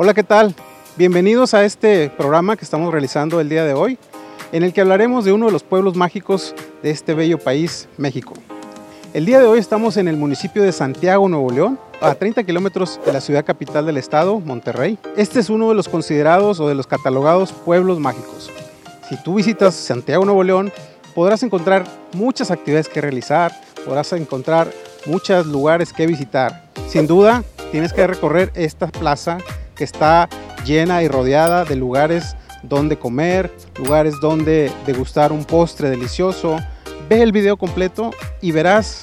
Hola, ¿qué tal? Bienvenidos a este programa que estamos realizando el día de hoy, en el que hablaremos de uno de los pueblos mágicos de este bello país, México. El día de hoy estamos en el municipio de Santiago, Nuevo León, a 30 kilómetros de la ciudad capital del estado, Monterrey. Este es uno de los considerados o de los catalogados pueblos mágicos. Si tú visitas Santiago, Nuevo León, podrás encontrar muchas actividades que realizar, podrás encontrar muchos lugares que visitar. Sin duda, tienes que recorrer esta plaza que está llena y rodeada de lugares donde comer, lugares donde degustar un postre delicioso. Ve el video completo y verás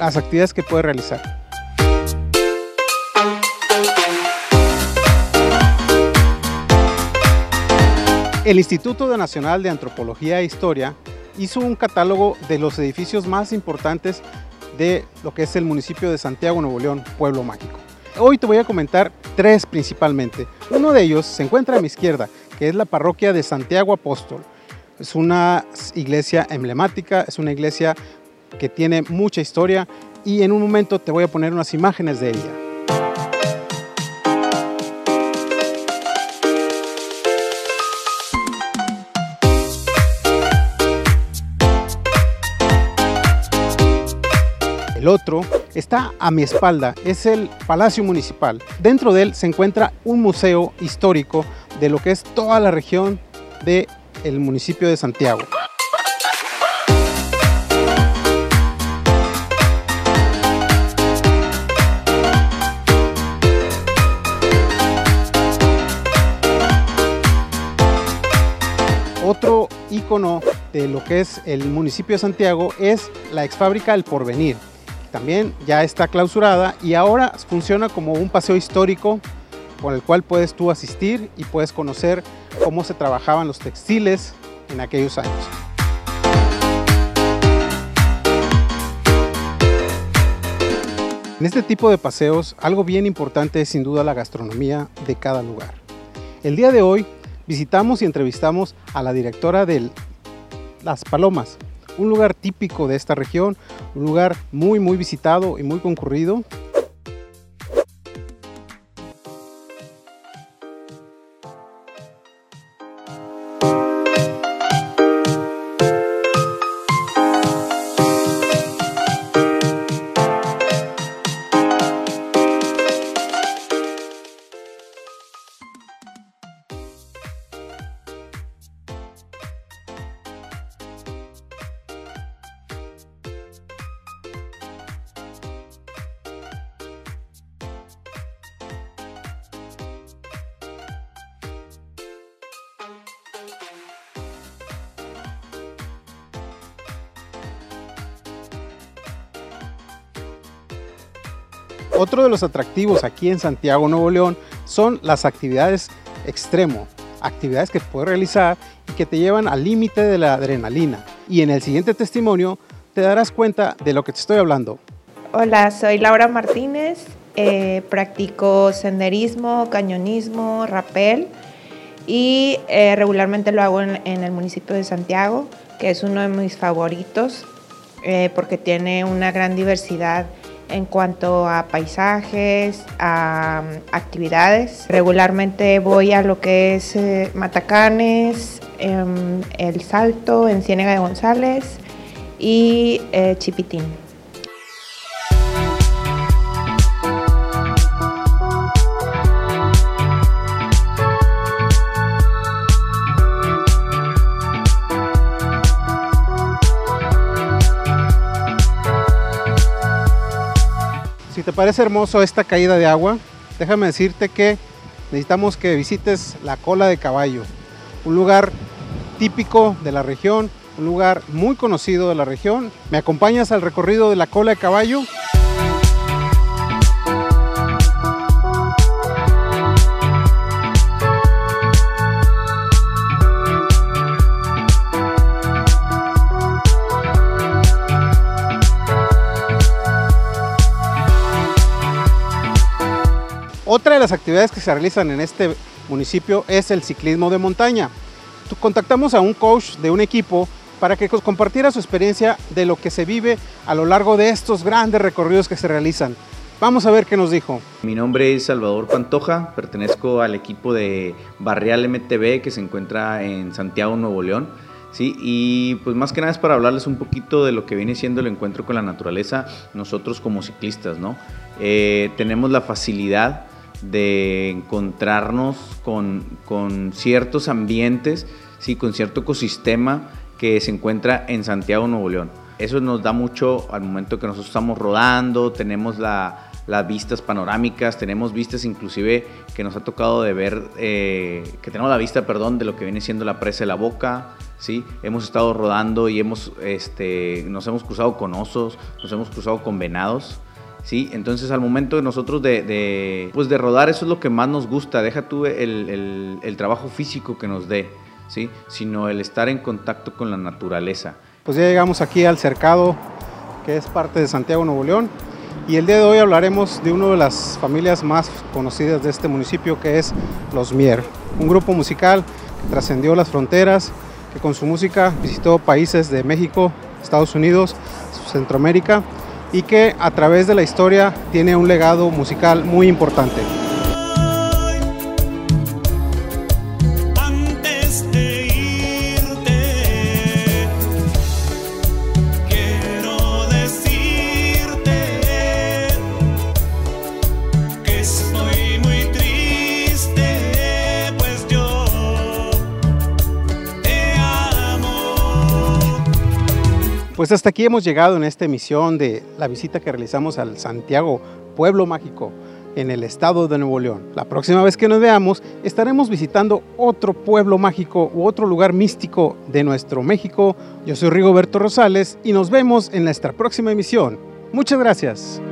las actividades que puedes realizar. El Instituto Nacional de Antropología e Historia hizo un catálogo de los edificios más importantes de lo que es el municipio de Santiago, Nuevo León, Pueblo Mágico. Hoy te voy a comentar tres principalmente. Uno de ellos se encuentra a mi izquierda, que es la parroquia de Santiago Apóstol. Es una iglesia emblemática, es una iglesia que tiene mucha historia y en un momento te voy a poner unas imágenes de ella. El otro está a mi espalda, es el Palacio Municipal. Dentro de él se encuentra un museo histórico de lo que es toda la región del el municipio de Santiago. Otro icono de lo que es el municipio de Santiago es la ex fábrica El Porvenir. También ya está clausurada y ahora funciona como un paseo histórico con el cual puedes tú asistir y puedes conocer cómo se trabajaban los textiles en aquellos años. En este tipo de paseos, algo bien importante es sin duda la gastronomía de cada lugar. El día de hoy visitamos y entrevistamos a la directora de Las Palomas, un lugar típico de esta región, un lugar muy muy visitado y muy concurrido Otro de los atractivos aquí en Santiago, Nuevo León, son las actividades extremo, actividades que puedes realizar y que te llevan al límite de la adrenalina. Y en el siguiente testimonio te darás cuenta de lo que te estoy hablando. Hola, soy Laura Martínez, eh, practico senderismo, cañonismo, rappel y eh, regularmente lo hago en, el municipio de Santiago, que es uno de mis favoritos eh, porque tiene una gran diversidad en cuanto a paisajes, a um, actividades. Regularmente voy a lo que es eh, Matacanes, em, El Salto en Ciénega de González y eh, Chipitín. Te parece hermoso esta caída de agua, déjame decirte que necesitamos que visites la cola de caballo, un lugar típico de la región, un lugar muy conocido de la región. ¿Me acompañas al recorrido de la cola de caballo? Otra de las actividades que se realizan en este municipio es el ciclismo de montaña. Contactamos a un coach de un equipo para que compartiera su experiencia de lo que se vive a lo largo de estos grandes recorridos que se realizan. Vamos a ver qué nos dijo. Mi nombre es Salvador Pantoja, pertenezco al equipo de Barrial MTV que se encuentra en Santiago, Nuevo León. Sí, y pues más que nada es para hablarles un poquito de lo que viene siendo el encuentro con la naturaleza, nosotros como ciclistas, ¿no? Eh, tenemos la facilidad de encontrarnos con, con ciertos ambientes, sí, con cierto ecosistema que se encuentra en Santiago, Nuevo León. Eso nos da mucho al momento que nosotros estamos rodando, tenemos la, las vistas panorámicas, tenemos vistas inclusive que nos ha tocado de ver, eh, que tenemos la vista, perdón, de lo que viene siendo la presa de la boca, ¿sí? Hemos estado rodando y hemos, este, nos hemos cruzado con osos, nos hemos cruzado con venados, ¿sí? Entonces al momento de nosotros de, pues de rodar, eso es lo que más nos gusta, deja tú el, el, el trabajo físico que nos dé, ¿sí? Sino el estar en contacto con la naturaleza pues ya llegamos aquí al cercado que es parte de Santiago Nuevo León y el día de hoy hablaremos de una de las familias más conocidas de este municipio que es Los Mier, un grupo musical que trascendió las fronteras, que con su música visitó países de México, Estados Unidos, Centroamérica y que a través de la historia tiene un legado musical muy importante. Pues hasta aquí hemos llegado en esta emisión de la visita que realizamos al Santiago, Pueblo Mágico, en el estado de Nuevo León. La próxima vez que nos veamos estaremos visitando otro pueblo mágico u otro lugar místico de nuestro México. Yo soy Rigoberto Rosales y nos vemos en nuestra próxima emisión. Muchas gracias.